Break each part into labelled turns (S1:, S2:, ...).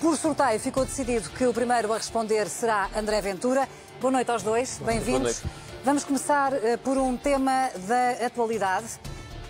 S1: Por sorteio, ficou decidido que o primeiro a responder será André Ventura. Boa noite aos dois, bem-vindos. Vamos começar uh, por um tema da atualidade.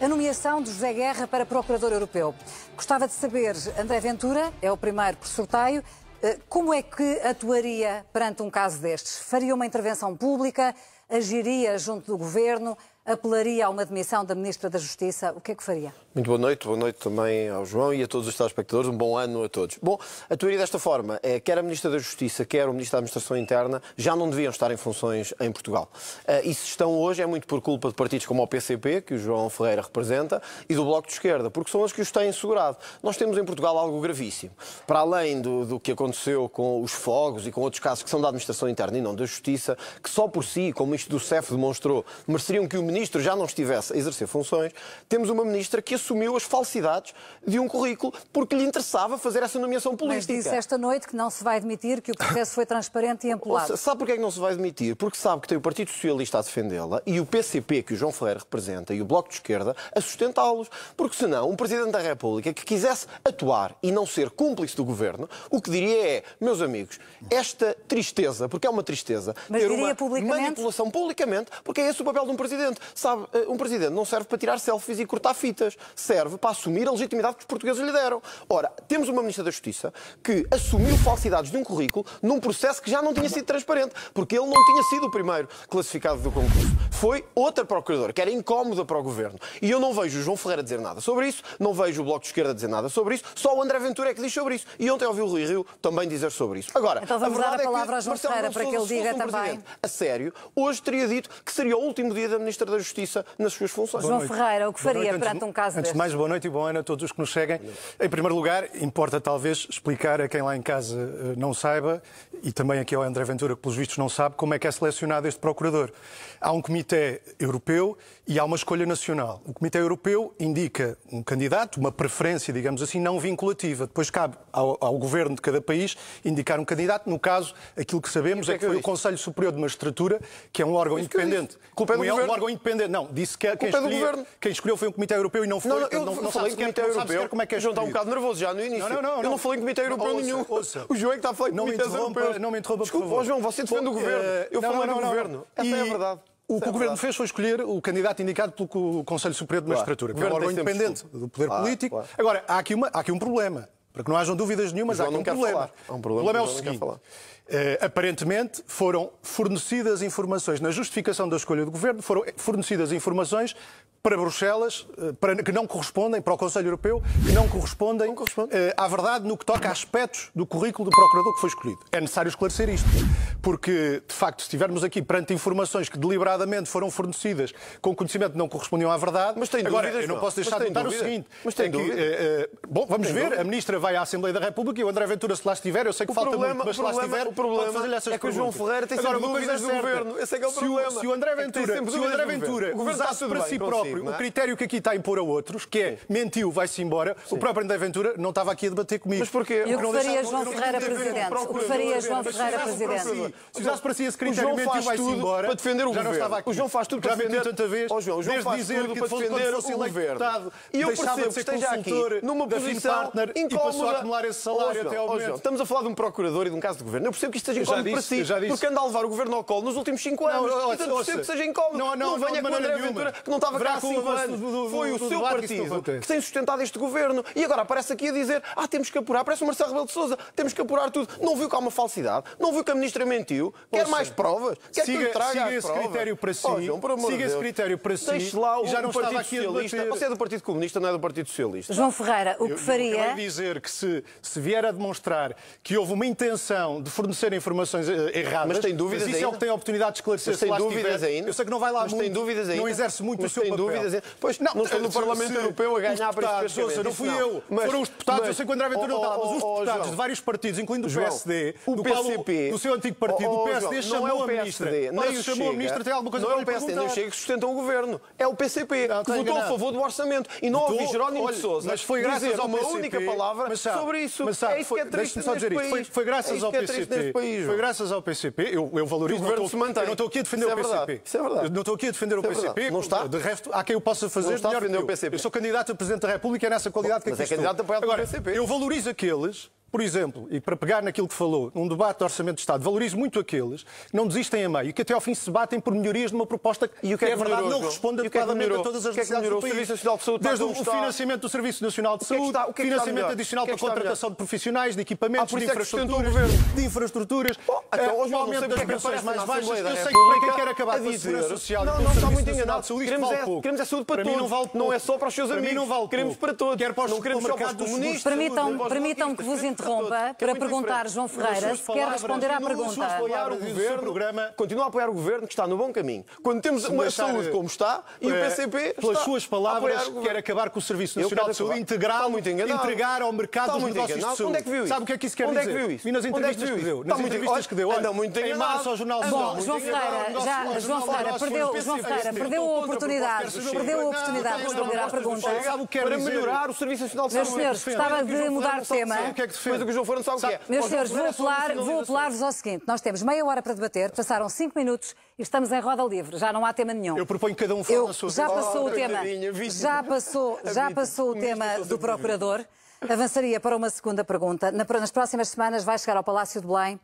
S1: A nomeação de José Guerra para Procurador Europeu. Gostava de saber, André Ventura é o primeiro por sorteio, uh, como é que atuaria perante um caso destes? Faria uma intervenção pública? Agiria junto do governo? Apelaria a uma demissão da Ministra da Justiça, o que é que faria?
S2: Muito boa noite, boa noite também ao João e a todos os telespectadores, um bom ano a todos. Bom, a teoria desta forma é quer a Ministra da Justiça, quer o Ministro da Administração Interna já não deviam estar em funções em Portugal. Uh, e se estão hoje é muito por culpa de partidos como o PCP, que o João Ferreira representa, e do Bloco de Esquerda, porque são os que os têm segurado. Nós temos em Portugal algo gravíssimo. Para além do, do que aconteceu com os fogos e com outros casos que são da Administração Interna e não da Justiça, que só por si, como isto do CEF demonstrou, mereceriam que o Ministro ministro já não estivesse a exercer funções, temos uma ministra que assumiu as falsidades de um currículo porque lhe interessava fazer essa nomeação política.
S1: Mas disse esta noite que não se vai admitir que o processo foi transparente e ampulado.
S2: Sabe porquê é que não se vai admitir? Porque sabe que tem o Partido Socialista a defendê-la e o PCP, que o João Ferreira representa, e o Bloco de Esquerda a sustentá-los. Porque senão, um Presidente da República que quisesse atuar e não ser cúmplice do Governo, o que diria é, meus amigos, esta tristeza, porque é uma tristeza,
S1: Mas ter uma
S2: manipulação publicamente, porque é esse o papel de um Presidente. Sabe, eh, um presidente não serve para tirar selfies e cortar fitas, serve para assumir a legitimidade que os portugueses lhe deram. Ora, temos uma Ministra da Justiça que assumiu falsidades de um currículo num processo que já não tinha sido transparente, porque ele não tinha sido o primeiro classificado do concurso. Foi outra procuradora, que era incómoda para o governo. E eu não vejo o João Ferreira dizer nada sobre isso, não vejo o Bloco de Esquerda dizer nada sobre isso, só o André Ventura é que diz sobre isso. E ontem ouvi o Rui Rio também dizer sobre isso.
S1: Agora, então vamos a dar a palavra é a João Ferreira para que ele diga um também.
S2: A sério, hoje teria dito que seria o último dia da Ministra da Justiça nas suas funções.
S1: João Ferreira, o que faria noite, perante um caso
S3: Antes
S1: de
S3: mais, boa noite e bom ano a todos os que nos seguem. Em primeiro lugar, importa talvez explicar a quem lá em casa eh, não saiba, e também aqui ao André Ventura, que pelos vistos não sabe, como é que é selecionado este procurador. Há um comitê europeu e há uma escolha nacional. O Comitê Europeu indica um candidato, uma preferência, digamos assim, não vinculativa. Depois cabe ao, ao governo de cada país indicar um candidato. No caso, aquilo que sabemos que é, que foi o Conselho Superior de Magistratura, que é um órgão independente.
S2: Culpa é do
S3: um,
S2: governo.
S3: um órgão independente. Não, disse que quem, escolheu, quem escolheu foi um Comitê Europeu e não foi.
S2: Não, não eu não, não falei em Comitê Europeu. Como é que é João está um bocado nervoso já no início. Não, não, não. Eu não falei em Comitê Europeu nenhum. O João é que está a falar em Comitê Europeu.
S3: Não me interrompa,
S2: Desculpa. João, você defende o governo. Eh, eu falei do governo. Essa é a verdade.
S3: O que o Governo fez foi escolher o candidato indicado pelo Conselho Superior de Magistratura, que é um órgão independente do poder político. Claro. Agora, há aqui, uma, há aqui um problema. Para que não hajam dúvidas nenhumas, há aqui um problema.
S2: Um problema.
S3: O problema é o seguinte. Uh, aparentemente foram fornecidas informações na justificação da escolha do governo, foram fornecidas informações para Bruxelas, uh, para, que não correspondem, para o Conselho Europeu, que não correspondem não corresponde. uh, à verdade no que toca a aspectos do currículo do procurador que foi escolhido. É necessário esclarecer isto, porque, de facto, se estivermos aqui perante informações que deliberadamente foram fornecidas com conhecimento que não correspondiam à verdade,
S2: mas tem
S3: agora,
S2: dúvidas,
S3: eu não posso deixar de notar o seguinte,
S2: mas tem é
S3: que, bom, vamos tem ver, dúvida. a Ministra vai à Assembleia da República e o André Ventura, se lá estiver, eu sei que o falta
S2: problema,
S3: muito, mas se lá estiver,
S2: problema é que o João Ferreira tem sempre dúvidas do governo. Esse é que é o problema.
S3: Se o André Ventura, é se o André Ventura o usasse para si próprio o critério que aqui está a impor a outros, que é mentiu, vai-se embora, o próprio André Ventura não estava aqui a debater comigo.
S2: Mas porquê?
S1: E o que faria João Ferreira presidente? O que faria João Ferreira presidente?
S3: Se usasse para si esse critério, mentiu, vai-se embora.
S2: Para defender o governo. O João faz tudo para defender.
S3: tanta vez.
S2: O João faz tudo para defender o governo. E eu percebo que esteja aqui numa posição incómoda.
S3: acumular esse salário até ao momento.
S2: Estamos a falar de um procurador e de um caso de governo. Eu percebo que isto esteja incómodo para si, porque anda a levar o governo ao colo nos últimos 5 anos. Não, Portanto, percebo que seja incómodo. Não, não, não venha com o André Ventura, que não estava cá há 5 anos. Foi o seu partido que tem sustentado este governo. E agora aparece aqui a dizer, ah, temos que apurar. Parece o Marcelo Rebelo de Sousa, temos que apurar tudo. Não viu que há uma falsidade? Não viu que a ministra mentiu? Quer mais provas? Quer que lhe traga
S3: siga esse critério para si. Siga esse critério para si.
S2: Deixe lá o já não Partido Socialista. Você é do Partido Comunista, não é do Partido Socialista.
S1: João Ferreira, o que faria... Eu
S3: quero dizer que se, se vier a demonstrar que houve uma intenção de fornecer informações eh, erradas...
S2: Mas tem dúvidas
S3: mas isso
S2: ainda?
S3: é o que tem a oportunidade de esclarecer.
S2: Mas tem dúvidas ainda?
S3: Eu sei que não vai lá
S2: mas
S3: muito.
S2: tem dúvidas ainda?
S3: Não exerce muito
S2: mas
S3: o seu papel.
S2: Dúvidas? Pois não, não estou no Parlamento Europeu a ganhar para
S3: este ouça, não fui eu.
S2: Mas,
S3: Foram os deputados,
S2: mas,
S3: eu sei que o André Ventura não está lá, mas os
S2: oh,
S3: deputados
S2: João,
S3: de vários partidos, incluindo o PSD,
S2: o
S3: do,
S2: PCP,
S3: do seu antigo partido,
S2: oh,
S3: o PSD chamou
S2: não é o
S3: a ministra.
S2: Nem o
S3: chamou a ministra, tem alguma coisa
S2: não
S3: para
S2: é o PSD nem o. Chega que sustentam o governo. É o PCP,
S3: Não,
S2: que votou a favor do orçamento. E não ouvi Jerónimo de Sousa
S3: mas foi graças ao
S2: uma
S3: PCP,
S2: única palavra sobre isso.
S3: Mas sabe,
S2: é isso que é triste
S3: só dizer. Foi,
S2: país.
S3: foi
S2: É
S3: graças ao
S2: é triste neste
S3: PCP.
S2: país,
S3: Foi graças ao PCP. Eu, eu valorizo.
S2: O governo
S3: não estou-
S2: se mantém.
S3: Eu não estou aqui a defender o. PCP.
S2: Isso é verdade.
S3: Não estou aqui a defender o. PCP.
S2: Não está.
S3: De resto, há quem o possa fazer melhor que
S2: o
S3: eu.
S2: PCP.
S3: Eu sou candidato a Presidente da República e é nessa qualidade que
S2: Mas
S3: aqui
S2: é candidato
S3: estou.
S2: apoiado pelo
S3: Agora,
S2: PCP.
S3: eu valorizo aqueles por exemplo, e para pegar naquilo que falou, num debate de Orçamento de Estado, valorizo muito aqueles que não desistem a meio e que até ao fim se batem por melhorias de uma proposta que,
S2: e o que é,
S3: é verdade
S2: melhorou,
S3: não responde
S2: é
S3: adequadamente a todas as
S2: que é
S3: necessidades do
S2: país. O de Saúde
S3: Desde o, financiamento do Serviço Nacional de Saúde,
S2: o que é que
S3: financiamento adicional para a contratação de profissionais, de equipamentos,
S2: ah,
S3: de
S2: é
S3: infraestruturas, de infraestruturas,
S2: Bom, então,
S3: o aumento das pensões mais baixas. Eu sei que para quem quer acabar com a Segurança Social
S2: não, não
S3: está
S2: muito enganado. Queremos é, queremos é saúde para, todos.
S3: Não, vale
S2: não é só para os seus amigos.
S3: Não vale
S2: queremos para todos.
S3: Quer para os
S2: não queremos só para os comunistas.
S1: Permitam que vos interrompa para perguntar, João Ferreira, se quer responder à pergunta.
S2: Apoiar o governo, continua a apoiar o governo que está no bom caminho. Quando temos uma saúde como está e o PCP
S3: pelas suas palavras quer acabar com o Serviço Nacional de Saúde integral, entregar ao mercado dos negócios de saúde.
S2: Onde é que viu isso?
S3: Sabe o que é que isso quer dizer?
S2: Onde é que viu isso?
S3: E nas entrevistas que deu, nas entrevistas que deu,
S2: anda muito
S3: em março ao jornal
S1: Bom, João Ferreira, já João Ferreira perdeu, João Ferreira perdeu a oportunidade, perdeu a oportunidade de responder à pergunta.
S2: Para melhorar o Serviço Nacional de Saúde.
S1: Meus senhores, gostava de mudar de tema.
S2: Mas o que o João Ferreira sabe o que é.
S1: Meus senhores, vou apelar, vou apelar-vos ao seguinte. Nós temos meia hora para debater, passaram cinco minutos e estamos em roda livre. Já não há tema nenhum.
S3: Eu proponho que cada um fale
S1: na sua Já passou o tema. Já passou, já passou o tema do Procurador. Avançaria para uma segunda pergunta. Nas próximas semanas vai chegar ao Palácio de Belém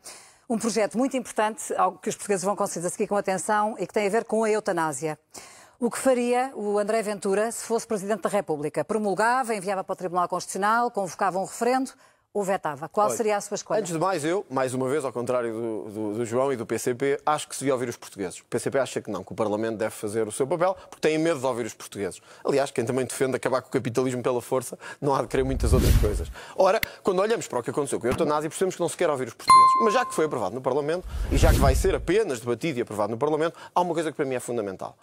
S1: um projeto muito importante, algo que os portugueses vão considerar seguir com atenção e que tem a ver com a eutanásia. O que faria o André Ventura se fosse Presidente da República? Promulgava, enviava para o Tribunal Constitucional, convocava um referendo ou vetava? Qual Olha, seria a sua escolha?
S2: Antes de mais, eu, mais uma vez, ao contrário do, do, do, João e do PCP, acho que se devia ouvir os portugueses. O PCP acha que não, que o Parlamento deve fazer o seu papel, porque tem medo de ouvir os portugueses. Aliás, quem também defende acabar com o capitalismo pela força, não há de querer muitas outras coisas. Ora, quando olhamos para o que aconteceu com a eutanásia, percebemos que não se quer ouvir os portugueses. Mas já que foi aprovado no Parlamento, e já que vai ser apenas debatido e aprovado no Parlamento, há uma coisa que para mim é fundamental.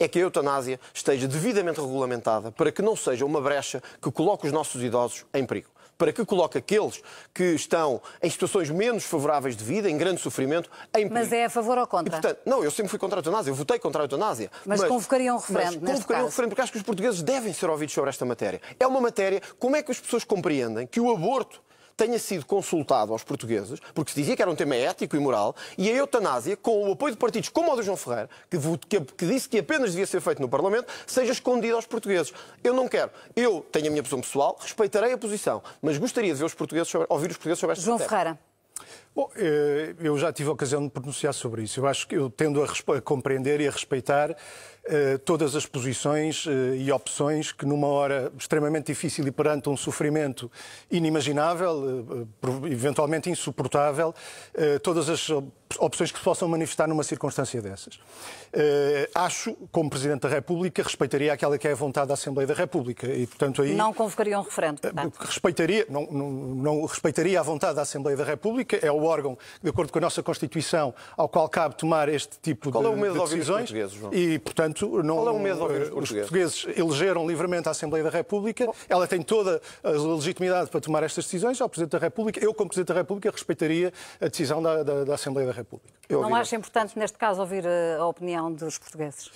S2: É que a eutanásia esteja devidamente regulamentada para que não seja uma brecha que coloque os nossos idosos em perigo para que coloque aqueles que estão em situações menos favoráveis de vida, em grande sofrimento, em perigo.
S1: Mas é a favor ou contra?
S2: E, portanto, não, eu sempre fui contra a eutanásia, eu votei contra a eutanásia.
S1: Mas, mas convocariam um referendo,
S2: mas convocariam um referendo, porque acho que os portugueses devem ser ouvidos sobre esta matéria. É uma matéria, como é que as pessoas compreendem que o aborto tenha sido consultado aos portugueses, porque se dizia que era um tema ético e moral, e a eutanásia, com o apoio de partidos como o do João Ferreira, que, que, que disse que apenas devia ser feito no Parlamento, seja escondida aos portugueses. Eu não quero. Eu tenho a minha posição pessoal, respeitarei a posição, mas gostaria de ver os portugueses sobre, ouvir os portugueses sobre esta
S1: João
S2: matéria.
S1: Ferreira.
S3: Bom, eh, eu já tive a ocasião de pronunciar sobre isso. Eu acho que eu tendo a, compreender e a respeitar uh, todas as posições uh, e opções que, numa hora extremamente difícil e perante um sofrimento inimaginável, uh, eventualmente insuportável, todas as opções que se possam manifestar numa circunstância dessas. acho, como Presidente da República, respeitaria aquela que é a vontade da Assembleia da República e, portanto, aí
S1: não convocaria um referendo. Portanto.
S3: Respeitaria, não, não, não respeitaria a vontade da Assembleia da República. É o órgão, de acordo com a nossa Constituição, ao qual cabe tomar este tipo
S2: Qual
S3: de,
S2: é o medo
S3: de decisões.
S2: De João?
S3: E, portanto, não,
S2: Qual é o medo de ouvir os,
S3: portugueses? os portugueses elegeram livremente a Assembleia da República. Bom. Ela tem toda a legitimidade para tomar estas decisões. Ao Presidente da República, eu, como Presidente da República, respeitaria a decisão da, da, da Assembleia da República.
S1: Eu não acha importante, neste caso, ouvir a opinião dos portugueses?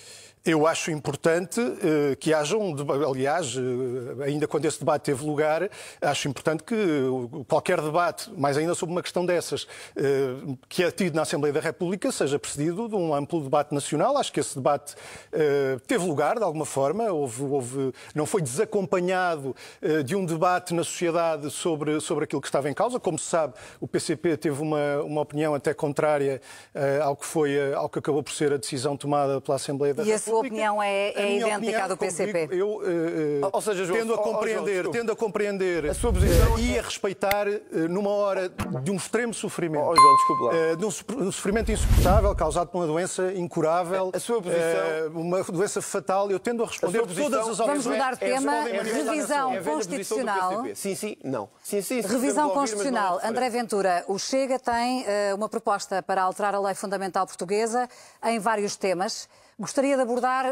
S3: Eu acho importante uh, que haja um debate, aliás, uh, ainda quando esse debate teve lugar, acho importante que qualquer debate, mais ainda sobre uma questão dessas, que é tido na Assembleia da República, seja precedido de um amplo debate nacional. Acho que esse debate teve lugar, de alguma forma, houve, houve, não foi desacompanhado de um debate na sociedade sobre, sobre aquilo que estava em causa. Como se sabe, o PCP teve uma, uma opinião até contrária ao, que foi, ao que acabou por ser a decisão tomada pela Assembleia da República
S1: sua opinião é, é idêntica à do PCP?
S3: Digo, eu uh, ou seja, João, tendo a compreender, oh, tendo a compreender
S2: a sua posição, uh,
S3: e a respeitar uh, numa hora de um extremo sofrimento,
S2: oh, João, desculpe lá.
S3: de um, um, sofrimento insuportável causado por uma doença incurável,
S2: a sua posição,
S3: uma doença fatal, eu tendo a responder a
S1: posição,
S3: todas as
S1: Vamos mudar de é, tema, é, revisão é constitucional.
S2: Sim, sim, não. Sim, sim,
S1: revisão constitucional. André Ventura, o Chega tem uma proposta para alterar a lei fundamental portuguesa em vários temas. Gostaria de abordar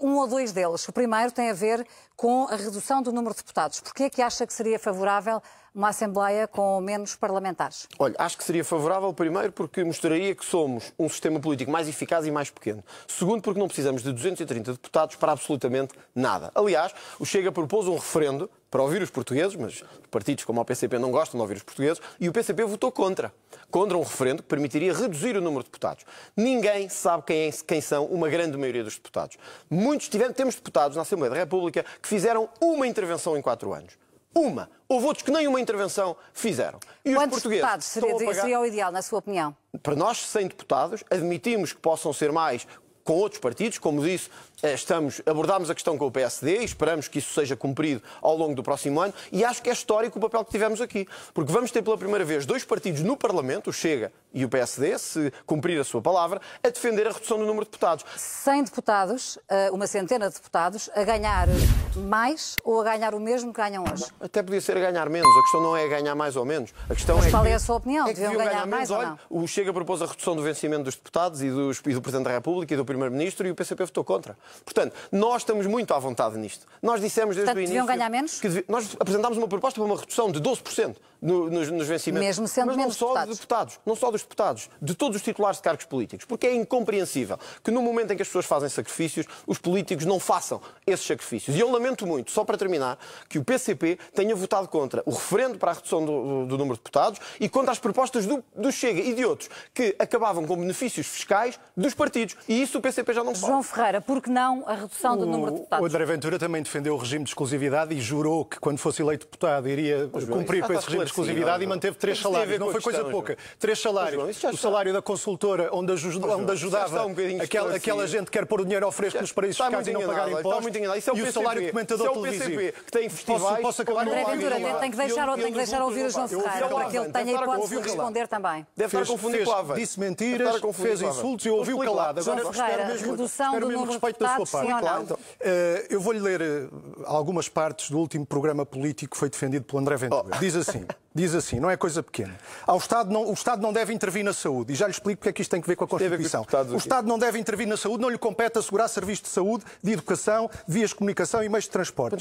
S1: um ou dois deles. O primeiro tem a ver com a redução do número de deputados. Porquê é que acha que seria favorável uma Assembleia com menos parlamentares?
S2: Olha, acho que seria favorável, primeiro, porque mostraria que somos um sistema político mais eficaz e mais pequeno. Segundo, porque não precisamos de 230 deputados para absolutamente nada. Aliás, o Chega propôs um referendo para ouvir os portugueses, mas partidos como o PCP não gostam de ouvir os portugueses, e o PCP votou contra. Contra um referendo que permitiria reduzir o número de deputados. Ninguém sabe quem, é, quem são uma grande maioria dos deputados. Muitos tivemos, temos deputados na Assembleia da República que fizeram uma intervenção em quatro anos Uma. Houve outros que nem uma intervenção fizeram.
S1: E Quantos os portugueses deputados seria, pagar... seria o ideal, na sua opinião?
S2: Para nós, 100 deputados, admitimos que possam ser mais com outros partidos. Como disse, estamos, abordámos a questão com o PSD e esperamos que isso seja cumprido ao longo do próximo ano. E acho que é histórico o papel que tivemos aqui. Porque vamos ter pela primeira vez dois partidos no Parlamento, o Chega e o PSD, se cumprir a sua palavra, a defender a redução do número de deputados.
S1: 100 deputados, eh, uma centena de deputados, a ganhar mais ou a ganhar o mesmo que ganham hoje?
S2: Até podia ser a ganhar menos. A questão não é a ganhar mais ou menos. A questão
S1: Mas
S2: é
S1: qual
S2: que,
S1: é a sua opinião? É Deviam ganhar, ganhar mais ou não?
S2: Olha, o Chega propôs a redução do vencimento dos deputados e, dos, e do Presidente da República e do Primeiro-Ministro e o PCP votou contra. Portanto, nós estamos muito à vontade nisto. Nós dissemos desde
S1: Portanto,
S2: o início...
S1: deviam ganhar menos?
S2: Que nós apresentámos uma proposta para uma redução de 12% no, nos, nos, vencimentos.
S1: Mesmo sendo
S2: Mas
S1: não
S2: não só
S1: deputados.
S2: dos deputados, não só dos deputados, de todos os titulares de cargos políticos. Porque é incompreensível que no momento em que as pessoas fazem sacrifícios, os políticos não façam esses sacrifícios. E eu lamento muito, só para terminar, que o PCP tenha votado contra o referendo para a redução do, do número de deputados e contra as propostas do, do Chega e de outros que acabavam com benefícios fiscais dos partidos. E isso o PCP já não faz.
S1: João Ferreira, por que não a redução do número de deputados?
S3: O André Ventura também defendeu o regime de exclusividade e jurou que quando fosse eleito deputado iria cumprir com esse regime de exclusividade e manteve três salários. Não foi coisa pouca. Três salários. O salário da consultora onde, onde ajudava aquela, aquela gente que quer pôr o dinheiro ao fresco nos paraísos fiscais e não pagar impostos. E o salário de comentador televisivo.
S2: que tem festivais...
S1: Posso acabar André Ventura, tem que deixar, tem que deixar ouvir o João Ferreira para que ele tenha hipótese de responder também.
S2: Deve estar confundido com a Ava.
S3: Disse mentiras, fez insultos e ouviu calado.
S1: Agora espero mesmo, respeito da sua parte.
S3: Eh, eu vou-lhe ler eh, algumas partes do último programa político que foi defendido pelo André Ventura. Diz assim, diz assim, não é coisa pequena. Ao Estado não, o Estado não deve intervir na saúde. E já lhe explico porque é que isto tem que ver com a Constituição. O Estado não deve intervir na saúde, não lhe compete assegurar serviços de saúde, de educação, vias de comunicação e meios de transporte.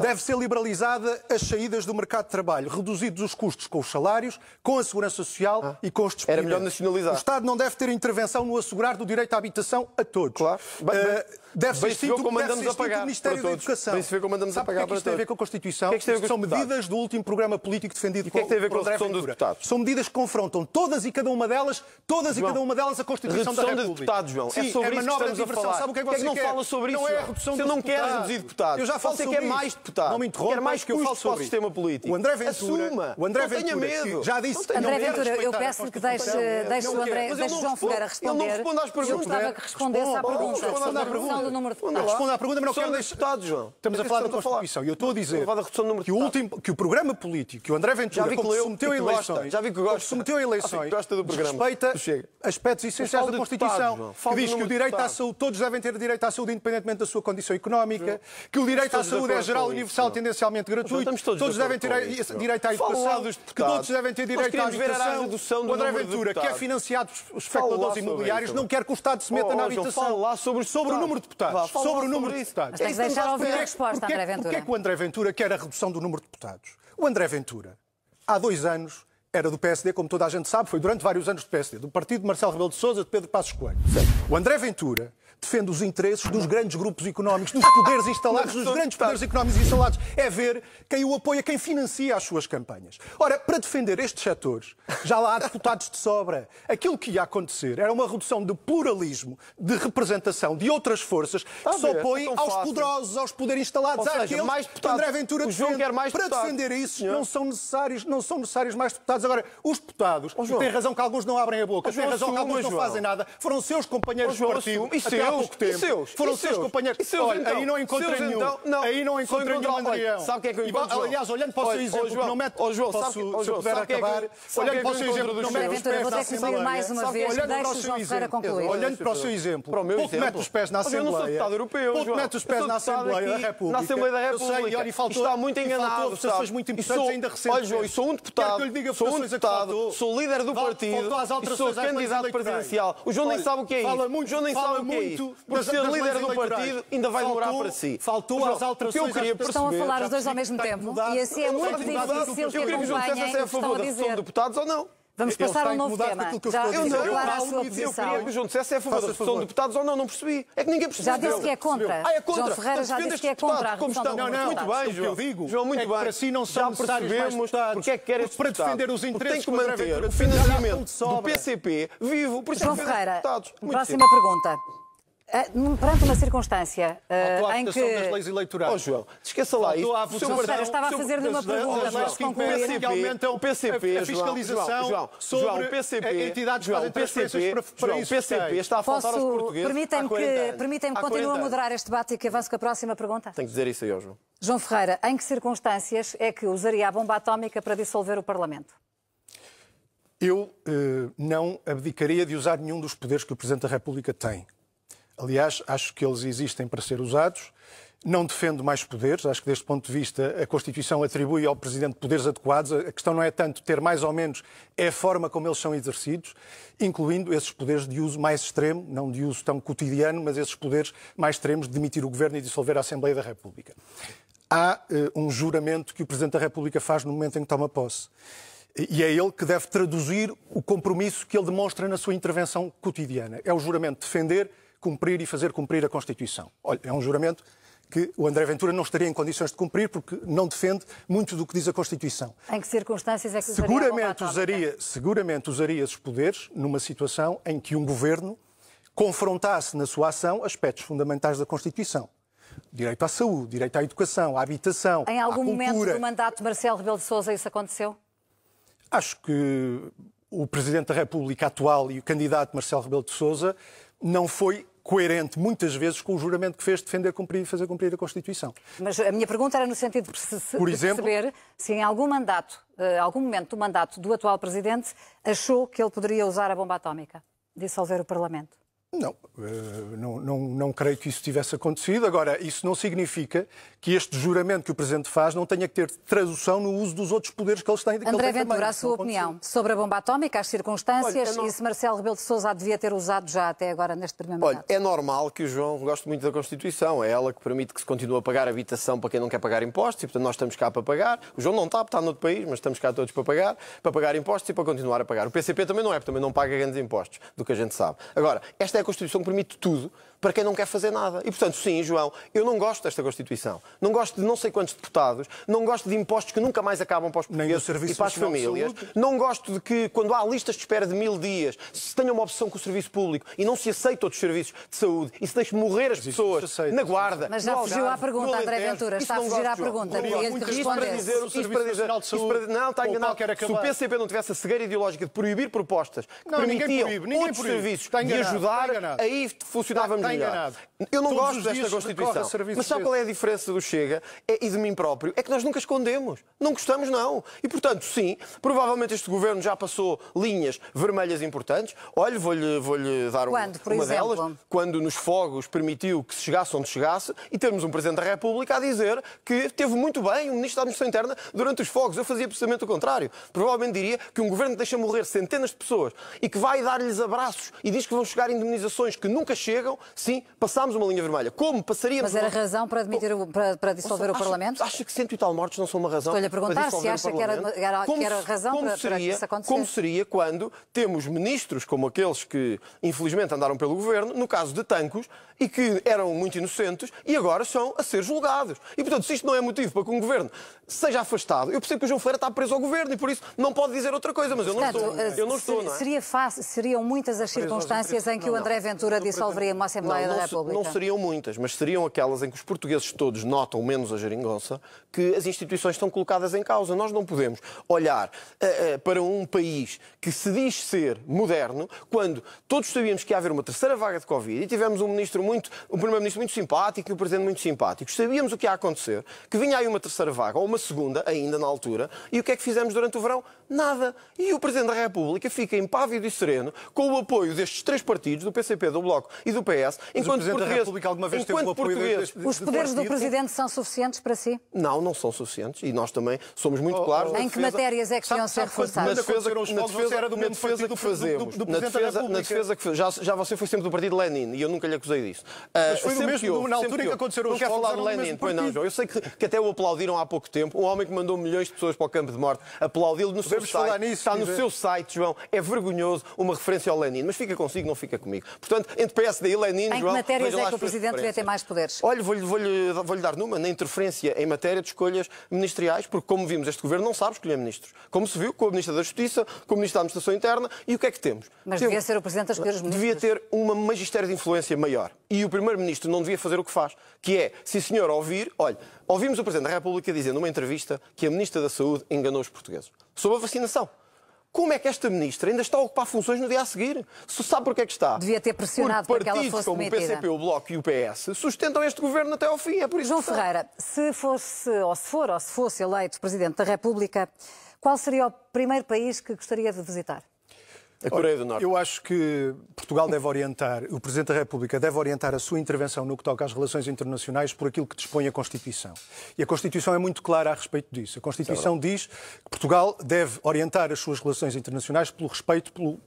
S3: Deve ser liberalizada as saídas do mercado de trabalho, reduzidos os custos com os salários, com a segurança social ah. e com os despedimentos.
S2: Era melhor nacionalizar.
S3: O Estado não deve ter intervenção no assegurar do direito à habitação a todos.
S2: Claro.
S3: Uh, deve ser extinto,
S2: como
S3: a
S2: pagar
S3: o Ministério da Educação.
S2: Bem se vê como andamos
S3: Sabe
S2: a pagar
S3: que é que isto tem a ver com a Constituição? Que é que isto são medidas do último programa político defendido
S2: por,
S3: que é que tem a ver
S2: com a
S3: redução
S2: dos deputados?
S3: São medidas que confrontam todas e cada uma delas, todas João, e cada uma delas a Constituição da República.
S2: de deputados, João.
S3: Sim,
S2: é sobre
S3: é
S2: isso que estamos a falar.
S3: Sabe o que é que você
S2: não
S3: quer?
S2: fala sobre isso?
S3: Não é a redução
S2: Você não quer reduzir deputados.
S3: Eu já falo
S2: Você quer mais deputados.
S3: Não me interrompa.
S2: Quer mais
S3: que eu falo
S2: sobre o sistema político.
S3: O André Ventura,
S2: Assuma.
S3: O André
S2: não
S3: Ventura,
S2: medo.
S3: já disse.
S1: André Ventura, eu peço que deixe, deixe o André, deixe o João Ferreira responder.
S2: Eu não respondo às perguntas.
S1: Eu gostava que respondesse à pergunta redução do número de deputados.
S3: Responda à pergunta, mas não quero deixar.
S2: deputados, João.
S3: Estamos a falar da Constituição. E eu estou a dizer que o último, que o programa político que o André Ventura submeteu a eleições,
S2: já vi que gosta,
S3: submeteu a eleições,
S2: gosta do programa.
S3: respeita aspectos essenciais da Constituição, que diz que o direito à saúde, todos devem ter direito à saúde independentemente da sua condição económica, que o direito à saúde é geral, universal, tendencialmente gratuito, todos devem ter direito à educação, que todos devem ter direito à habitação. O André Ventura, que é financiado por especuladores imobiliários, não quer que o Estado se meta na habitação. Sobre o número de deputados. Sobre o número de deputados.
S1: Mas tem que deixar ouvir a resposta, André Ventura.
S3: Porquê é que o André Ventura quer a redução do número de deputados? O André Ventura, há dois anos, era do PSD, como toda a gente sabe, foi durante vários anos do PSD, do partido de Marcelo Rebelo de Sousa, de Pedro Passos Coelho. O André Ventura defende os interesses dos grandes grupos económicos, dos poderes instalados, dos grandes poderes económicos instalados. É ver quem o apoia, quem financia as suas campanhas. Ora, para defender estes setores, já lá há deputados de sobra. Aquilo que ia acontecer era uma redução de pluralismo, de representação de outras forças que se opõem é aos poderosos, aos poderes instalados,
S2: seja,
S3: àqueles
S2: mais
S3: que André Ventura defende.
S2: Mais
S3: para defender isso não são, necessários, não são necessários mais deputados. Agora, os deputados, oh, têm razão que alguns não abrem a boca, têm razão que alguns não fazem nada, foram seus companheiros oh, de partido há pouco tempo.
S2: Seus,
S3: foram seus, companheiros.
S2: Seus,
S3: Olha,
S2: então,
S3: aí não encontrei nenhum.
S2: Então, não.
S3: Aí não encontrei nenhum Andrião.
S2: Sabe o que é que eu encontro,
S3: Aliás, olhando para o seu exemplo, não mete...
S2: Oh, João, sabe,
S3: se eu puder acabar, olhando para o seu exemplo, não mete os pés na Assembleia.
S1: mais uma vez, deixe o João Ferreira concluir.
S3: Olhando para o seu exemplo, pouco mete os pés na Assembleia.
S2: Eu não sou deputado europeu,
S3: Pouco mete os pés na Assembleia da República.
S2: Na Assembleia da República. Está muito enganado,
S3: votações muito importantes ainda recentes.
S2: Olha, João, e sou um deputado, sou um deputado, sou líder do partido e sou candidato presidencial. O João nem sabe o que é isso. O João nem sabe o que é isso. Por ser líder do partido, ainda vai demorar para si.
S3: Faltou às alterações.
S1: Estão a falar os dois ao mesmo tempo. E assim é muito difícil que acompanhem o que estão a dizer.
S2: deputados ou não.
S1: Vamos passar a um novo tema. Já
S2: eu
S1: não, clara
S2: a
S1: sua posição.
S2: Eu queria que o João dissesse é a favor da redução de deputados ou não, não percebi. É que ninguém percebeu.
S1: Já disse que é contra.
S2: Ah, é contra.
S1: João Ferreira já disse que é contra a redução Não,
S2: não, muito bem, João.
S3: eu digo
S2: João, muito
S3: é que
S2: bem.
S3: para si não são
S2: já percebemos porque é que quer
S3: Para defender os interesses
S2: tem que manter o financiamento do PCP vivo. Por isso
S1: João Ferreira, próxima pergunta. Uh, perante uma circunstância uh, em que...
S3: das leis eleitorais.
S2: Oh, João, esqueça lá
S1: isso. A João Ferreira, estava a fazer-lhe uma pergunta,
S3: mas concluir.
S2: PCP, o PCP,
S3: a fiscalização
S2: João,
S3: sobre
S2: João, o PCP,
S3: entidades João, PCP, para, para
S2: João,
S3: isso
S2: PCP está a faltar
S1: Posso,
S2: aos portugueses
S1: Permitem-me que, permitem que continue a moderar este debate e que avance com a próxima pergunta?
S2: Tenho que dizer isso aí, oh, João.
S1: João Ferreira, em que circunstâncias é que usaria a bomba atómica para dissolver o Parlamento?
S3: Eu eh, não abdicaria de usar nenhum dos poderes que o Presidente da República tem. Aliás, acho que eles existem para ser usados. Não defendo mais poderes, acho que deste ponto de vista a Constituição atribui ao Presidente poderes adequados. A questão não é tanto ter mais ou menos, é a forma como eles são exercidos, incluindo esses poderes de uso mais extremo, não de uso tão cotidiano, mas esses poderes mais extremos de demitir o Governo e dissolver a Assembleia da República. Há uh, um juramento que o Presidente da República faz no momento em que toma posse. E é ele que deve traduzir o compromisso que ele demonstra na sua intervenção cotidiana. É o juramento de defender, cumprir e fazer cumprir a Constituição. Olha, é um juramento que o André Ventura não estaria em condições de cumprir porque não defende muito do que diz a Constituição.
S1: Em que circunstâncias é que
S3: usaria seguramente usaria, seguramente usaria esses poderes numa situação em que um governo confrontasse na sua ação aspectos fundamentais da Constituição. Direito à saúde, direito à educação, à habitação,
S1: Em algum momento do mandato de Marcelo Rebelo de Sousa isso aconteceu?
S3: Acho que o Presidente da República atual e o candidato Marcelo Rebelo de Sousa não foi coerente muitas vezes com o juramento que fez defender cumprir e fazer cumprir a Constituição.
S1: Mas a minha pergunta era no sentido de, Por exemplo, perceber se em algum mandato, uh, algum momento do mandato do atual Presidente, achou que ele poderia usar a bomba atómica, dissolver o Parlamento.
S3: Não, eh, não, não, não, creio que isso tivesse acontecido. Agora, isso não significa que este juramento que o Presidente faz não tenha que ter tradução no uso dos outros poderes que eles têm. Que
S1: André
S3: ele
S1: Ventura,
S3: também.
S1: a sua opinião sobre a bomba atómica, as circunstâncias Olha, não... e se Marcelo Rebelo de Sousa devia ter usado já até agora neste primeiro
S2: Olha,
S1: mandato?
S2: é normal que o João goste muito da Constituição. É ela que permite que se continue a pagar habitação para quem não quer pagar impostos e, portanto, nós estamos cá para pagar. O João não está, está noutro país, mas estamos cá todos para pagar, para pagar impostos e para continuar a pagar. O PCP também não é, porque também não paga grandes impostos, do que a gente sabe. Agora, esta é a Constituição permite tudo para quem não quer fazer nada. E, portanto, sim, João, eu não gosto desta Constituição. Não gosto de não sei quantos deputados, não gosto de impostos que nunca mais acabam para os portugueses e para as famílias. Não gosto de que, quando há listas de espera de mil dias, se tenha uma opção com o serviço público e não se aceita outros serviços de saúde e se deixe morrer as pessoas na guarda.
S1: Mas já fugiu à pergunta, André Ventura. Está a fugir à pergunta.
S2: Isso para dizer o Serviço Nacional de Saúde. Não, está enganado. Se o PCP não tivesse a cegueira ideológica de proibir propostas que permitiam outros serviços e ajudar, aí funcionávamos melhor. Eu não Todos gosto desta Constituição. Mas sabe qual é a diferença do Chega é, e de mim próprio? É que nós nunca escondemos. Não gostamos, não. E, portanto, sim, provavelmente este governo já passou linhas vermelhas importantes. Olha, vou-lhe vou dar
S1: Quando,
S2: uma
S1: exemplo?
S2: delas. Quando nos fogos permitiu que se chegasse onde chegasse e termos um Presidente da República a dizer que teve muito bem o Ministro da Administração Interna durante os fogos. Eu fazia precisamente o contrário. Provavelmente diria que um governo que deixa morrer centenas de pessoas e que vai dar-lhes abraços e diz que vão chegar indemnizações que nunca chegam, sim, passámos uma linha vermelha. Como passaríamos...
S1: Mas era razão para, admitir o, para, para dissolver
S2: acha,
S1: o Parlamento?
S2: Acha que cento e tal mortos não são uma razão
S1: Estou-lhe a perguntar se acha que era, era,
S2: como,
S1: que era razão
S2: como
S1: para,
S2: seria,
S1: para que isso acontecesse.
S2: Como seria quando temos ministros como aqueles que, infelizmente, andaram pelo governo, no caso de Tancos, e que eram muito inocentes e agora são a ser julgados. E, portanto, se isto não é motivo para que um governo seja afastado, eu percebo que o João Ferreira está preso ao governo e, por isso, não pode dizer outra coisa, mas eu não estou. Eu não estou não é?
S1: seria fácil, seriam muitas as circunstâncias em que o André Ventura dissolveria uma Assembleia
S2: não,
S1: da República?
S2: Não seriam muitas, mas seriam aquelas em que os portugueses todos notam, menos a geringonça, que as instituições estão colocadas em causa. Nós não podemos olhar uh, uh, para um país que se diz ser moderno quando todos sabíamos que ia haver uma terceira vaga de Covid e tivemos um ministro muito, um primeiro-ministro muito simpático e um presidente muito simpático. Sabíamos o que ia acontecer, que vinha aí uma terceira vaga, ou uma segunda, ainda na altura, e o que é que fizemos durante o verão? Nada. E o Presidente da República fica impávido e sereno com o apoio destes três partidos, do PCP, do Bloco e do PS,
S3: Mas enquanto o Presidente da República alguma vez teve o apoio
S1: deste, deste, Os poderes do Presidente são suficientes para si?
S2: Não, não são suficientes e nós também somos muito claros.
S1: Oh, oh, em que matérias é que deviam ser reforçados?
S2: Na defesa, na defesa, era do na defesa que fazemos. Do, do, do na, defesa, na defesa que já, já você foi sempre do partido Lenin e eu nunca lhe acusei disso.
S3: Mas foi uh, no mesmo, houve, na altura em que aconteceram
S2: os Não quero falar de Lenin, pois não, João. Eu sei que, que até o aplaudiram há pouco tempo. Um homem que mandou milhões de pessoas para o campo de morte aplaudi-lo no seu site. Está no seu site, João. É vergonhoso uma referência ao Lenin. Mas fica consigo, não fica comigo. Portanto, entre PSD e Lenin,
S1: em
S2: João,
S1: que matérias é que o Presidente devia ter mais poderes?
S2: Olha, vou-lhe vou vou dar numa, na interferência em matéria de escolhas ministeriais, porque, como vimos, este Governo não sabe escolher ministros. Como se viu com a Ministra da Justiça, com o Ministro da Administração Interna, e o que é que temos?
S1: Mas
S2: temos,
S1: devia ser o Presidente a escolher os ministros.
S2: Devia ter uma magistério de influência maior. E o Primeiro-Ministro não devia fazer o que faz, que é, se senhor ouvir, olha, ouvimos o Presidente da República dizer numa entrevista que a Ministra da Saúde enganou os portugueses sobre a vacinação. Como é que esta ministra ainda está a ocupar funções no dia a seguir? Se sabe por que é que está?
S1: Devia ter pressionado para que ela fosse
S2: como
S1: demitida.
S2: o PCP, o Bloco e o PS sustentam este governo até ao fim. É por isso
S1: João Ferreira, se fosse, ou se for, ou se fosse eleito Presidente da República, qual seria o primeiro país que gostaria de visitar?
S2: A Coreia do Norte.
S3: Eu acho que Portugal deve orientar, o Presidente da República deve orientar a sua intervenção no que toca às relações internacionais por aquilo que dispõe a Constituição. E a Constituição é muito clara a respeito disso. A Constituição diz que Portugal deve orientar as suas relações internacionais pelo respeito pelo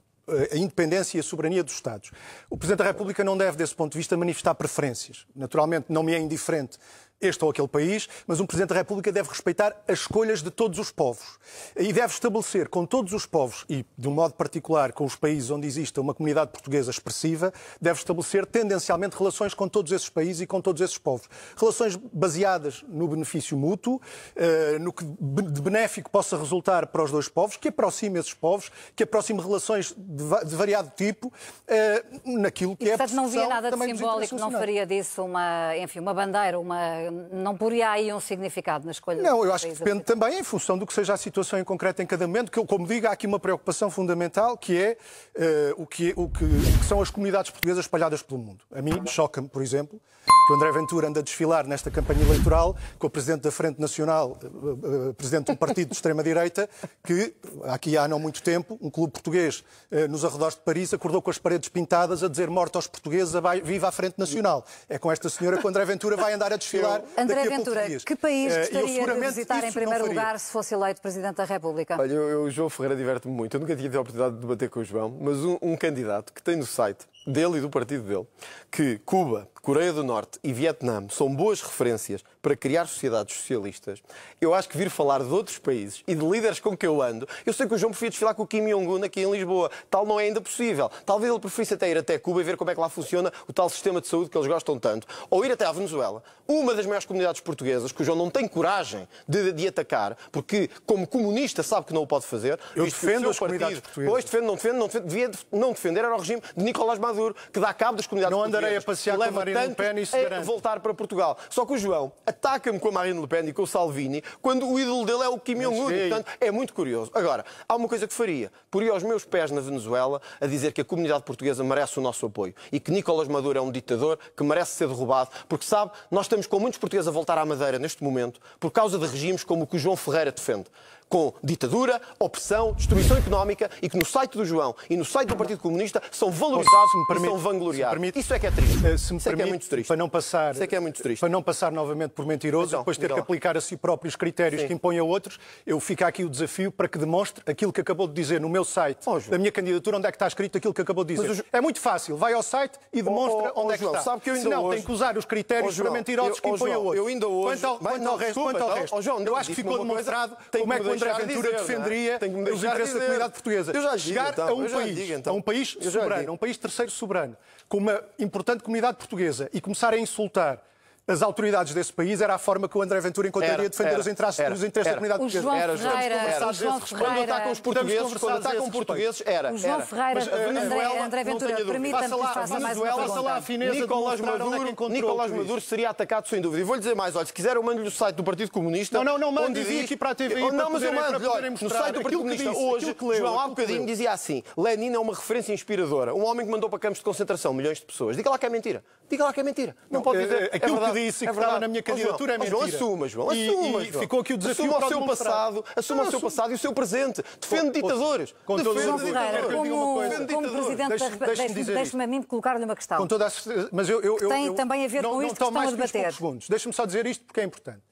S3: a independência e a soberania dos Estados. O Presidente da República não deve, desse ponto de vista, manifestar preferências. Naturalmente, não me é indiferente este ou aquele país, mas um Presidente da República deve respeitar as escolhas de todos os povos e deve estabelecer com todos os povos, e de um modo particular com os países onde exista uma comunidade portuguesa expressiva, deve estabelecer tendencialmente relações com todos esses países e com todos esses povos. Relações baseadas no benefício mútuo, eh, no que de benéfico possa resultar para os dois povos, que aproxime esses povos, que aproxime relações de variado tipo, eh, naquilo que
S1: e,
S3: é
S1: portanto, não via nada de simbólico, não faria disso uma, enfim, uma bandeira, uma não poria aí um significado na escolha
S3: Não, eu acho que depende também em função do que seja a situação em concreto em cada momento, que eu, como digo, há aqui uma preocupação fundamental que é, uh, o, que, o, que, o que são as comunidades portuguesas espalhadas pelo mundo. A mim choca-me, por exemplo, que o André Ventura anda a desfilar nesta campanha eleitoral com o Presidente da Frente Nacional, uh, uh, Presidente de um partido de extrema-direita, que aqui há não muito tempo, um clube português nos arredores de Paris acordou com as paredes pintadas a dizer morte aos portugueses, viva a Frente Nacional. É com esta senhora que o André Ventura vai andar a desfilar
S1: André Ventura, que país eh, gostaria de visitar em primeiro lugar se fosse eleito Presidente da República?
S2: Olha, eu, o João Ferreira diverte-me muito. Eu nunca tinha tido a oportunidade de debater com o João, mas um, um candidato que tem no site dele e do partido dele que Cuba, Coreia do Norte e Vietnã são boas referências para criar sociedades socialistas, eu acho que vir falar de outros países e de líderes com que eu ando, eu sei que o João preferia desfilar com o Kim Jong-un aqui em Lisboa. Tal não é ainda possível. Talvez ele preferisse até ir até Cuba e ver como é que lá funciona o tal sistema de saúde que eles gostam tanto. Ou ir até à Venezuela, uma das maiores comunidades portuguesas, que o João não tem coragem de, de atacar, porque como comunista sabe que não o pode fazer.
S3: Eu defendo as comunidades portuguesas.
S2: Pois, defendo, não defendo, não defendo, devia não defender era o regime de Nicolás Maduro, que dá cabo das comunidades
S3: Não andarei a passear com a Marine Le Pen e
S2: a voltar para Portugal. Só que o João ataca-me com a Marine Le Pen e com o Salvini quando o ídolo dele é o Kim Jong-un. Portanto, é muito curioso. Agora, há uma coisa que faria. Poria aos meus pés na Venezuela a dizer que a comunidade portuguesa merece o nosso apoio e que Nicolás Maduro é um ditador que merece ser derrubado, porque sabe, nós estamos com muitos portugueses a voltar à Madeira neste momento por causa de regimes como o que o João Ferreira defende com ditadura, opressão, destruição económica e que no site do João e no site do Partido Comunista são valorizados se permite, são vangloriados. Permite, Isso é que é triste.
S3: Eh, se me Isso permite, é que é muito triste. Para não passar,
S2: Isso é que é muito triste.
S3: Para não passar novamente por mentiroso então, depois ter que aplicar a si próprios critérios Sim. que impõe a outros, eu fico aqui o desafio para que demonstre aquilo que acabou de dizer no meu site, oh, da minha candidatura, onde é que está escrito aquilo que acabou de dizer. É muito fácil. Vai ao site e demonstra oh, oh, onde é que
S2: João,
S3: está.
S2: Sabe que eu ainda
S3: Senão,
S2: hoje...
S3: tem que usar os critérios para mentirosos que impõe a outros.
S2: Eu ainda hoje...
S3: Quanto ao, resto, quanto ao resto, eu acho que ficou demonstrado como é que André Ventura defende defenderia os interesses da comunidade portuguesa.
S2: Eu já digo,
S3: Chegar
S2: então,
S3: a um país,
S2: digo, então.
S3: a um país soberano, a um país terceiro soberano, com uma importante comunidade portuguesa e começar a insultar as autoridades desse país era a forma que o André Ventura encontraria era, defender era, os interesses, era, os interesses da comunidade portuguesa.
S1: João era, Ferreira, era, João Ferreira,
S2: quando atacam os portugueses, quando atacam portugueses, era.
S1: O João Ferreira, André, André Ventura, permita-me que faça mais uma pergunta.
S3: lá a fineza Nicolás
S2: Maduro, Nicolás Maduro seria atacado sem dúvida. E vou-lhe dizer mais, olha, se quiser eu mando-lhe o site do Partido Comunista.
S3: Não, não, não, mande diz... aqui para a TV
S2: Não, mas eu mando-lhe, olha, no site do Partido Comunista hoje, João há bocadinho dizia assim, Lenin é uma referência inspiradora, um homem que mandou para campos de concentração milhões de pessoas. Diga lá que é mentira. Diga lá que é mentira. Não pode dizer.
S3: Aquilo que disse que estava na minha candidatura é mentira.
S2: João, assuma, João, assuma.
S3: E, ficou aqui o desafio
S2: assuma o seu passado, assuma o seu passado e o seu presente. Defende ditadores.
S1: Com João Ferreira, como, como Presidente da deixe-me a mim colocar-lhe uma questão.
S3: Com toda a certeza, mas eu, eu,
S1: tem eu, também a ver com isto que estão a debater.
S3: Deixe-me só dizer isto porque é importante.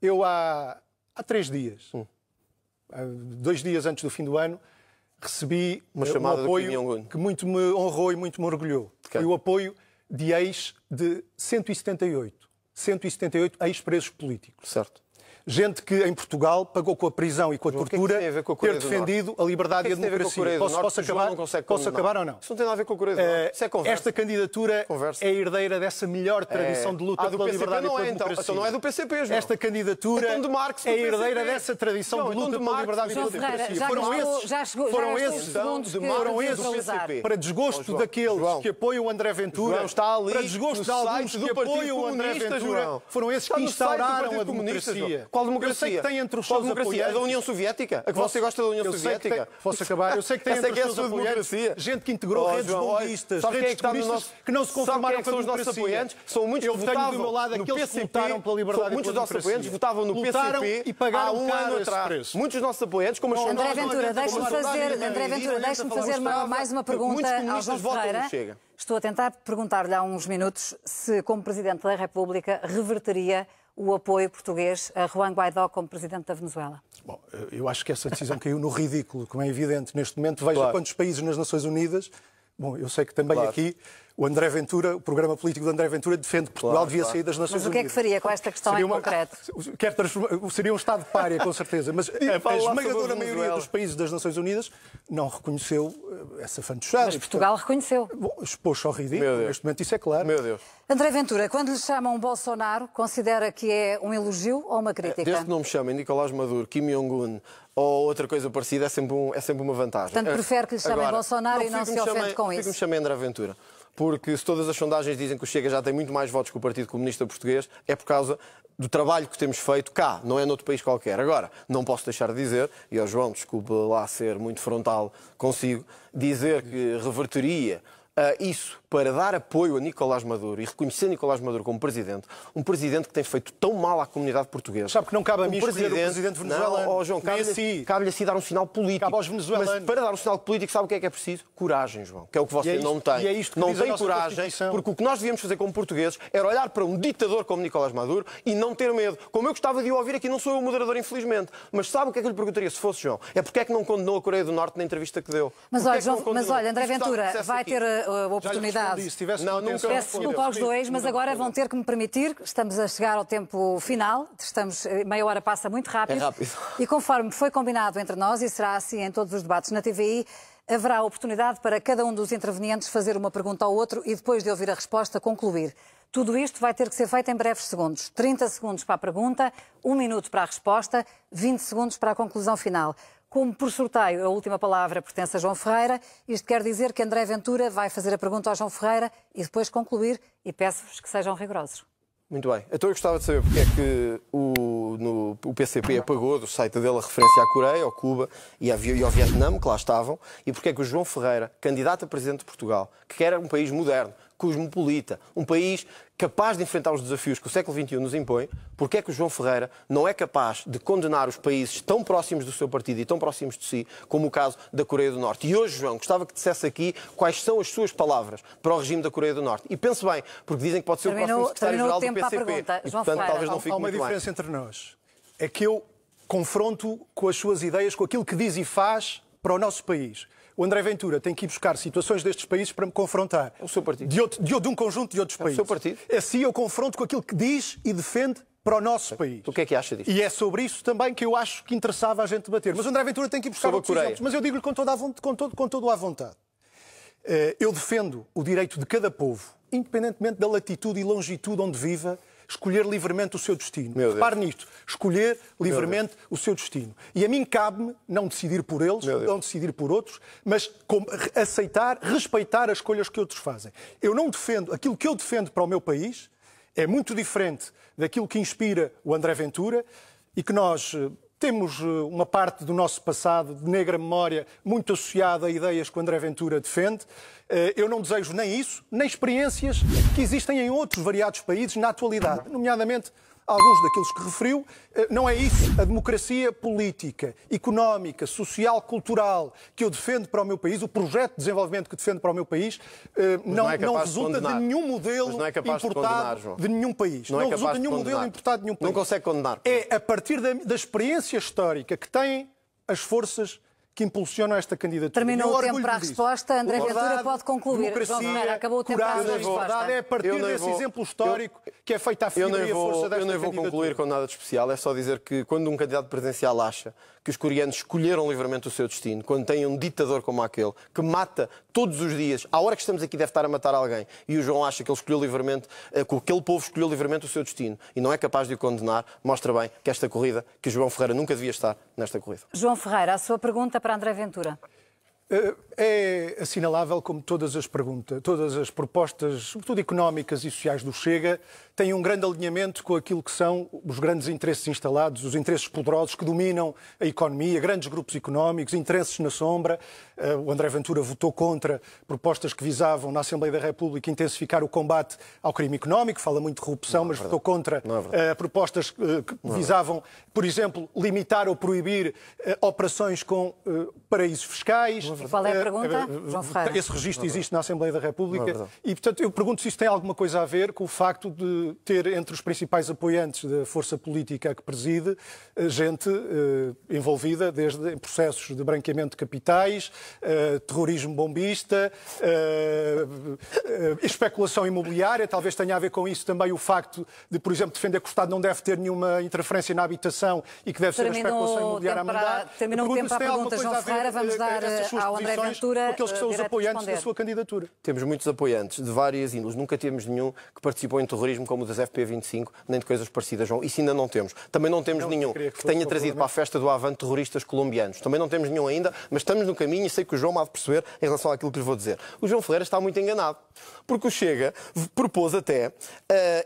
S3: Eu há, há três dias, hum. dois dias antes do fim do ano, recebi uma chamada um apoio que muito me honrou e muito me orgulhou. Foi o apoio de ex de 178 178 ex-presos políticos.
S2: Certo.
S3: Gente que em Portugal pagou com a prisão e com a João, tortura que é que a ter defendido a liberdade e a democracia.
S2: Posso,
S3: posso acabar?
S2: Posso
S3: acabar ou não?
S2: Isso não tem nada a ver com a Coreia do Norte. Isso é conversa.
S3: Esta candidatura
S2: conversa.
S3: é herdeira dessa melhor tradição
S2: é...
S3: de luta
S2: ah,
S3: pela
S2: PCP
S3: liberdade
S2: não
S3: e pela
S2: é, então.
S3: democracia.
S2: Então não é do PCP, João.
S3: Esta candidatura
S2: então de Marx,
S3: é herdeira dessa tradição
S2: não,
S3: de luta
S2: então
S3: pela liberdade e pela
S1: Ferreira,
S3: democracia.
S1: já
S3: foram
S1: chegou,
S3: esses,
S1: já chegou,
S3: foram
S1: já
S3: esses,
S1: segundos
S3: foram esses para desgosto daqueles que apoiam o André Ventura, para desgosto de alguns que apoiam o André Ventura, foram esses que instauraram a democracia.
S2: Qual democracia?
S3: Eu sei que tem entre os seus
S2: democracia? A da União Soviética? A que você gosta da União Soviética?
S3: Posso acabar? Eu sei que tem entre os
S2: é
S3: seus apoiantes gente que integrou redes bombistas, redes terroristas que não se conformaram com a democracia.
S2: São muitos
S3: eu
S2: que
S3: tenho do meu
S2: votavam
S3: lado aqueles que lutaram pela liberdade
S2: muitos
S3: e pela
S2: dos nossos apoiantes votavam no PCP
S3: e pagaram
S2: há um ano atrás. Muitos dos nossos apoiantes, como as
S1: André Ventura, deixe-me fazer, André Ventura, deixe-me fazer mais uma
S2: muitos
S1: pergunta ao
S2: comunistas
S1: João Ferreira. Estou a tentar perguntar-lhe há uns minutos se, como Presidente da República, reverteria o apoio português a Juan Guaidó como Presidente da Venezuela.
S3: Bom, eu acho que essa decisão caiu no ridículo, como é evidente neste momento. Veja
S2: Claro.
S3: quantos países nas Nações Unidas. Bom, eu sei que também
S2: Claro.
S3: aqui o André Ventura, o programa político do André Ventura, defende que Portugal
S2: Claro,
S3: devia
S2: claro.
S3: sair das Nações
S1: Mas o que é que
S3: Unidas.
S1: faria com esta questão
S3: Seria
S1: em concreto?
S3: Quer transformar- seria um Estado de párea, com certeza. Mas a, a esmagadora maioria dos países das Nações Unidas não reconheceu eh, essa fantochada.
S1: Mas Portugal reconheceu.
S3: portanto, Bom, expôs-se ao ridículo. Neste momento isso é claro.
S2: Meu Deus.
S1: André Ventura, quando lhe chamam Bolsonaro, considera que é um elogio ou uma crítica?
S2: Desde que não me chamem Nicolás Maduro, Kim Jong-un ou outra coisa parecida, é sempre, um- é sempre uma vantagem.
S1: Portanto, prefere que lhe chamem
S2: Agora,
S1: Bolsonaro e não se ofende
S2: chamem-
S1: com isso.
S2: que me chamem André Ventura. Porque se todas as sondagens dizem que o Chega já tem muito mais votos que o Partido Comunista Português, é por causa do trabalho que temos feito cá, não é noutro país qualquer. Agora, não posso deixar de dizer, e ao João, desculpe lá ser muito frontal consigo, dizer que reverteria ah, isso para dar apoio a Nicolás Maduro e reconhecer Nicolás Maduro como presidente, um presidente que tem feito tão mal à comunidade portuguesa.
S3: Sabe que não cabe a mim
S2: Um
S3: escolher o presidente venezuelano.
S2: Não, oh, João, cabe-lhe
S3: a si.
S2: cabe-lhe a si dar um sinal político.
S3: Cabe aos venezuelanos.
S2: Mas para dar um sinal político, sabe o que é que é preciso? Coragem, João. Que é o que você
S3: E é isto-
S2: não tem.
S3: e é isto que
S2: não tem coragem, porque o que nós devíamos fazer como portugueses era olhar para um ditador como Nicolás Maduro e não ter medo. Como eu gostava de o ouvir aqui, não sou eu o moderador, infelizmente. Mas sabe o que é que eu lhe perguntaria se fosse João? É porque é que não condenou a Coreia do Norte na entrevista que deu?
S1: Mas
S2: Porquê
S1: olha,
S2: é
S1: João, mas olha, André Ventura vai
S2: aqui.
S1: ter a, a oportunidade.
S3: Respondi, se tivesse
S2: Não, nunca
S1: Peço desculpa aos dois, mas agora vão ter que me permitir, estamos a chegar ao tempo final, estamos, eh, meia hora passa muito rápido.
S2: É rápido.
S1: E conforme foi combinado entre nós, e será assim em todos os debates na TVI, haverá oportunidade para cada um dos intervenientes fazer uma pergunta ao outro e depois de ouvir a resposta, concluir. Tudo isto vai ter que ser feito em breves segundos. 30 segundos para a pergunta, 1 minuto para a resposta, 20 segundos para a conclusão final. Como por sorteio a última palavra pertence a João Ferreira, isto quer dizer que André Ventura vai fazer a pergunta ao João Ferreira e depois concluir e peço-vos que sejam rigorosos.
S2: Muito bem. Então eu gostava de saber porque é que o, no- o PCP apagou do site dele a referência à Coreia, ao Cuba e, à e ao Vietnã, que lá estavam, e porque é que o João Ferreira, candidato a presidente de Portugal, que quer um país moderno, cosmopolita, um país capaz de enfrentar os desafios que o século XXI nos impõe, porque é que o João Ferreira não é capaz de condenar os países tão próximos do seu partido e tão próximos de si, como o caso da Coreia do Norte. E hoje, João, gostava que dissesse aqui quais são as suas palavras para o regime da Coreia do Norte. E pense bem, porque dizem que pode ser
S1: Terminou-
S2: o próximo secretário-geral do
S1: terminou o tempo para a
S2: PCP.
S1: pergunta.
S2: E, portanto,
S1: Ferreira,
S2: talvez não
S3: Há
S2: fique
S3: uma
S2: muito bem.
S3: diferença entre nós. É que eu confronto com as suas ideias, com aquilo que diz e faz para o nosso país. O André Ventura tem que ir buscar situações destes países para me confrontar.
S2: É o seu partido.
S3: De, outro- de, de um conjunto de outros
S2: o
S3: países.
S2: seu partido.
S3: Assim eu confronto com aquilo que diz e defende para o nosso país.
S2: O que é que acha disto?
S3: E é sobre isso também que eu acho que interessava a gente debater. Mas o André Ventura tem que ir buscar
S2: Sobre
S3: outros exemplos. Mas eu digo-lhe com, toda a von- com, todo, com todo à vontade. Eh, Eu defendo o direito de cada povo, independentemente da latitude e longitude onde viva, escolher livremente o seu destino.
S2: Meu Deus.
S3: Repare nisto, escolher livremente o seu destino. E a mim cabe-me não decidir por eles,
S2: Deus.
S3: não decidir por outros, mas aceitar, respeitar as escolhas que outros fazem. Eu não defendo, aquilo que eu defendo para o meu país é muito diferente daquilo que inspira o André Ventura e que nós eh, temos eh, uma parte do nosso passado de negra memória muito associada a ideias que o André Ventura defende. Eh, Eu não desejo nem isso, nem experiências que existem em outros variados países na atualidade, nomeadamente alguns daqueles que referiu. Eh, Não é isso a democracia política, económica, social, cultural que eu defendo para o meu país, o projeto de desenvolvimento que defendo para o meu país, eh, não,
S2: não é
S3: não
S2: de
S3: resulta de,
S2: condenar.
S3: nenhum modelo
S2: não é capaz de
S3: importado
S2: João.
S3: de nenhum país.
S2: Não é capaz
S3: resulta de
S2: de
S3: nenhum
S2: condenar.
S3: modelo importado de nenhum país.
S2: Não consegue condenar.
S3: É a partir da, da experiência histórica que têm as forças que impulsionam esta candidatura.
S1: Terminou o tempo para a resposta. André Ventura pode concluir. João Ferreira, acabou o tempo para a resposta.
S3: É a partir desse vou, exemplo histórico eu, que é feita a figura e a força desta
S2: Eu nem vou concluir com nada de especial. É só dizer que quando um candidato presidencial acha que os coreanos escolheram livremente o seu destino, quando tem um ditador como aquele, que mata todos os dias, à hora que estamos aqui deve estar a matar alguém, e o João acha que ele escolheu livremente, eh, que aquele povo escolheu livremente o seu destino e não é capaz de o condenar, mostra bem que esta corrida, que João Ferreira nunca devia estar nesta corrida.
S1: João Ferreira, a sua pergunta para André Ventura.
S3: Eh, é assinalável como todas as perguntas, todas as propostas, sobretudo económicas e sociais do Chega, têm um grande alinhamento com aquilo que são os grandes interesses instalados, os interesses poderosos que dominam a economia, grandes grupos económicos, interesses na sombra. Eh, o André Ventura votou contra propostas que visavam, na Assembleia da República, intensificar o combate ao crime económico, fala muito de corrupção, é mas votou contra é propostas que é visavam, por exemplo, limitar ou proibir operações com paraísos fiscais.
S1: Qual é a pergunta, João Ferreira?
S3: Esse registro existe na Assembleia da República e, portanto, eu pergunto se isso tem alguma coisa a ver com o facto de ter entre os principais apoiantes da força política que preside eh, gente eh, envolvida desde em processos de branqueamento de capitais, eh, terrorismo bombista, eh, eh, especulação imobiliária. Talvez tenha a ver com isso também o facto de, por exemplo, defender que o Estado não deve ter nenhuma interferência na habitação e que deve ser a especulação imobiliária a mandar.
S1: Terminou o tempo para a pergunta, João Ferreira. Vamos dar ao André Ventura
S3: aqueles que são os apoiantes da sua candidatura.
S2: Temos muitos apoiantes de várias índoles. Nunca temos nenhum que participou em terrorismo como o das FP25, nem de coisas parecidas, João. Isso ainda não temos. Também não temos não, nenhum que, que tenha trazido para a festa do Avante terroristas colombianos. Também não temos nenhum ainda, mas estamos no caminho e sei que o João há de perceber em relação àquilo que lhe vou dizer. O João Ferreira está muito enganado, porque o Chega propôs até, uh,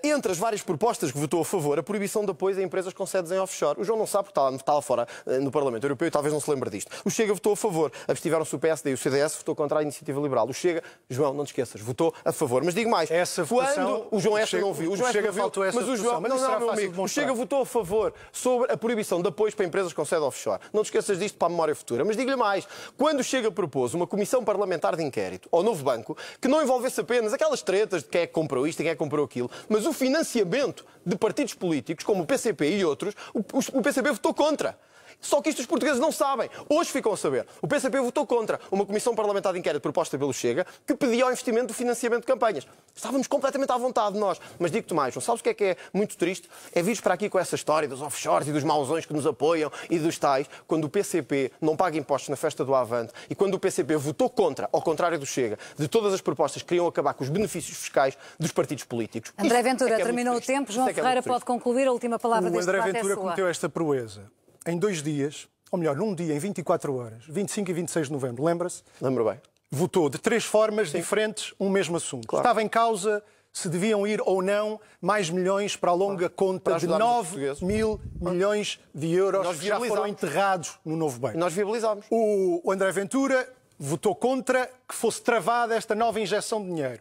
S2: entre as várias propostas que votou a favor, a proibição de apoio a empresas com sedes em offshore. O João não sabe porque está, está lá fora uh, no Parlamento Europeu e talvez não se lembre disto. O Chega votou a favor, abstiveram-se o PSD e o CDS votou contra a iniciativa liberal. O Chega, João, não te esqueças, votou a favor. Mas digo mais,
S3: essa
S2: quando o João esta não viu, o João Chega viu, mas o João, mas não, não, meu amigo, o Chega votou a favor sobre a proibição de apoios para empresas com sede offshore. Não te esqueças disto para a memória futura. Mas digo-lhe mais, quando o Chega propôs uma comissão parlamentar de inquérito ao novo banco, que não envolvesse apenas aquelas tretas de quem é que comprou isto e quem é que comprou aquilo, mas o financiamento de partidos políticos, como o PCP e outros, o PCP votou contra. Só que isto os portugueses não sabem. Hoje ficam a saber. O PCP votou contra uma comissão parlamentar de inquérito proposta pelo Chega que pedia o investimento do financiamento de campanhas. Estávamos completamente à vontade nós. Mas digo-te mais, não sabes o que é que é muito triste? É vir para aqui com essa história dos offshores e dos mausões que nos apoiam e dos tais, quando o PCP não paga impostos na festa do Avante e quando o PCP votou contra, ao contrário do Chega, de todas as propostas que queriam acabar com os benefícios fiscais dos partidos políticos.
S1: André Ventura, é é terminou o tempo. João é, é Ferreira pode concluir a última palavra
S3: o
S1: deste
S3: André Ventura é cometeu esta proeza em dois dias, ou melhor, num dia, em 24 horas, 25 e 26 de novembro, lembra-se?
S2: Lembro bem.
S3: Votou de três formas Sim. diferentes um mesmo assunto. Claro. Estava em causa se deviam ir ou não mais milhões para a longa conta para de 9 mil milhões de euros que já foram enterrados no novo banco.
S2: Nós viabilizámos.
S3: O André Ventura votou contra que fosse travada esta nova injeção de dinheiro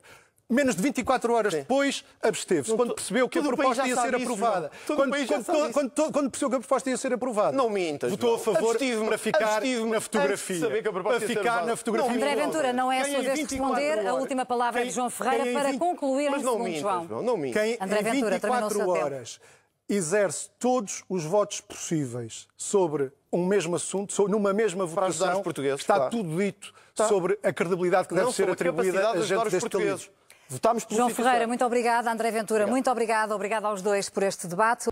S3: menos de 24 horas Sim. depois, absteve-se. Quando percebeu que a proposta ia ser aprovada. Quando, quando, quando, quando, percebeu que a proposta ia ser aprovada.
S2: Não mintas.
S3: Votou a favor para ficar na fotografia.
S2: Para
S3: ficar na fotografia.
S1: André Ventura, não é a sua vez de responder. A última palavra é de João Ferreira para concluir em segundo, João.
S2: Não mintas.
S3: Quem André Ventura, 24 horas exerce todos os votos possíveis sobre um mesmo assunto, numa mesma votação, está tudo dito sobre a credibilidade que deve ser atribuída a gente deste país.
S1: Votámos por João Ferreira, muito obrigada. André Ventura, obrigado. muito obrigada. Obrigada aos dois por este debate.